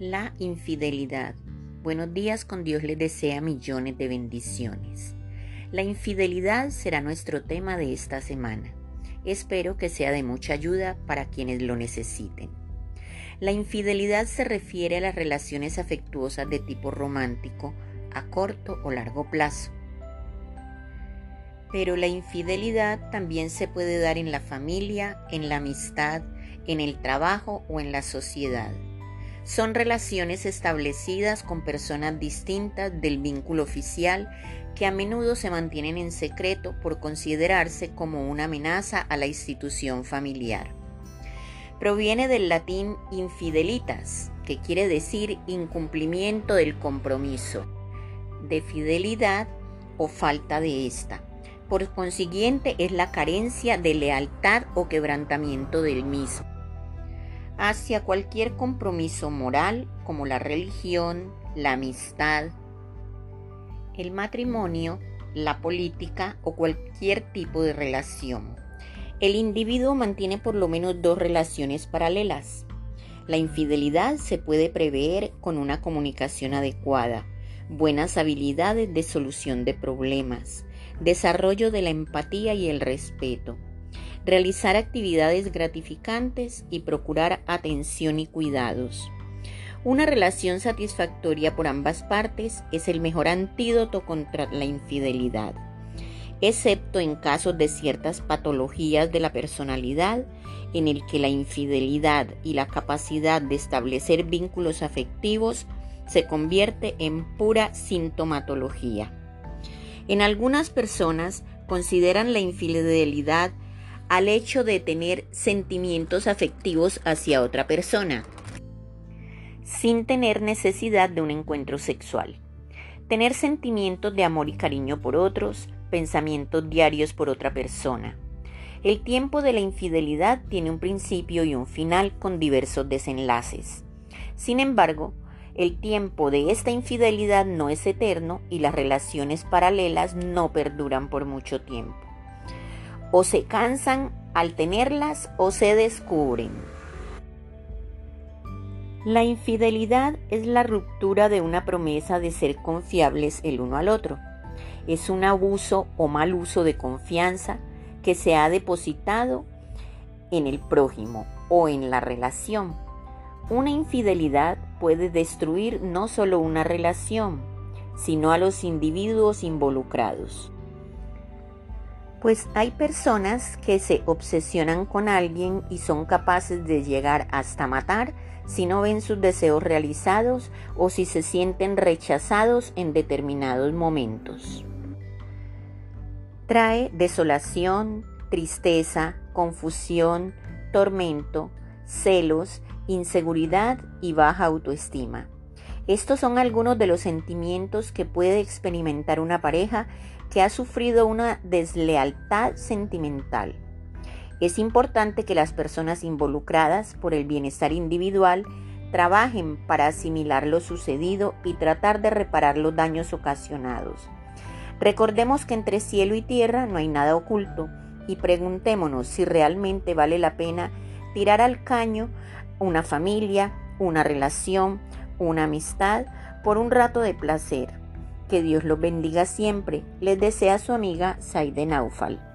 La infidelidad. Buenos días, con Dios les desea millones de bendiciones. La infidelidad será nuestro tema de esta semana. Espero que sea de mucha ayuda para quienes lo necesiten. La infidelidad se refiere a las relaciones afectuosas de tipo romántico a corto o largo plazo. Pero la infidelidad también se puede dar en la familia, en la amistad, en el trabajo o en la sociedad. Son relaciones establecidas con personas distintas del vínculo oficial que a menudo se mantienen en secreto por considerarse como una amenaza a la institución familiar. Proviene del latín infidelitas, que quiere decir incumplimiento del compromiso, de fidelidad o falta de esta. Por consiguiente es la carencia de lealtad o quebrantamiento del mismo hacia cualquier compromiso moral como la religión, la amistad, el matrimonio, la política o cualquier tipo de relación. El individuo mantiene por lo menos dos relaciones paralelas. La infidelidad se puede prever con una comunicación adecuada, buenas habilidades de solución de problemas, desarrollo de la empatía y el respeto realizar actividades gratificantes y procurar atención y cuidados. Una relación satisfactoria por ambas partes es el mejor antídoto contra la infidelidad, excepto en casos de ciertas patologías de la personalidad en el que la infidelidad y la capacidad de establecer vínculos afectivos se convierte en pura sintomatología. En algunas personas consideran la infidelidad al hecho de tener sentimientos afectivos hacia otra persona, sin tener necesidad de un encuentro sexual. Tener sentimientos de amor y cariño por otros, pensamientos diarios por otra persona. El tiempo de la infidelidad tiene un principio y un final con diversos desenlaces. Sin embargo, el tiempo de esta infidelidad no es eterno y las relaciones paralelas no perduran por mucho tiempo o se cansan al tenerlas o se descubren. La infidelidad es la ruptura de una promesa de ser confiables el uno al otro. Es un abuso o mal uso de confianza que se ha depositado en el prójimo o en la relación. Una infidelidad puede destruir no solo una relación, sino a los individuos involucrados. Pues hay personas que se obsesionan con alguien y son capaces de llegar hasta matar si no ven sus deseos realizados o si se sienten rechazados en determinados momentos. Trae desolación, tristeza, confusión, tormento, celos, inseguridad y baja autoestima. Estos son algunos de los sentimientos que puede experimentar una pareja que ha sufrido una deslealtad sentimental. Es importante que las personas involucradas por el bienestar individual trabajen para asimilar lo sucedido y tratar de reparar los daños ocasionados. Recordemos que entre cielo y tierra no hay nada oculto y preguntémonos si realmente vale la pena tirar al caño una familia, una relación, una amistad por un rato de placer que Dios los bendiga siempre. Les desea su amiga Saide Naufal.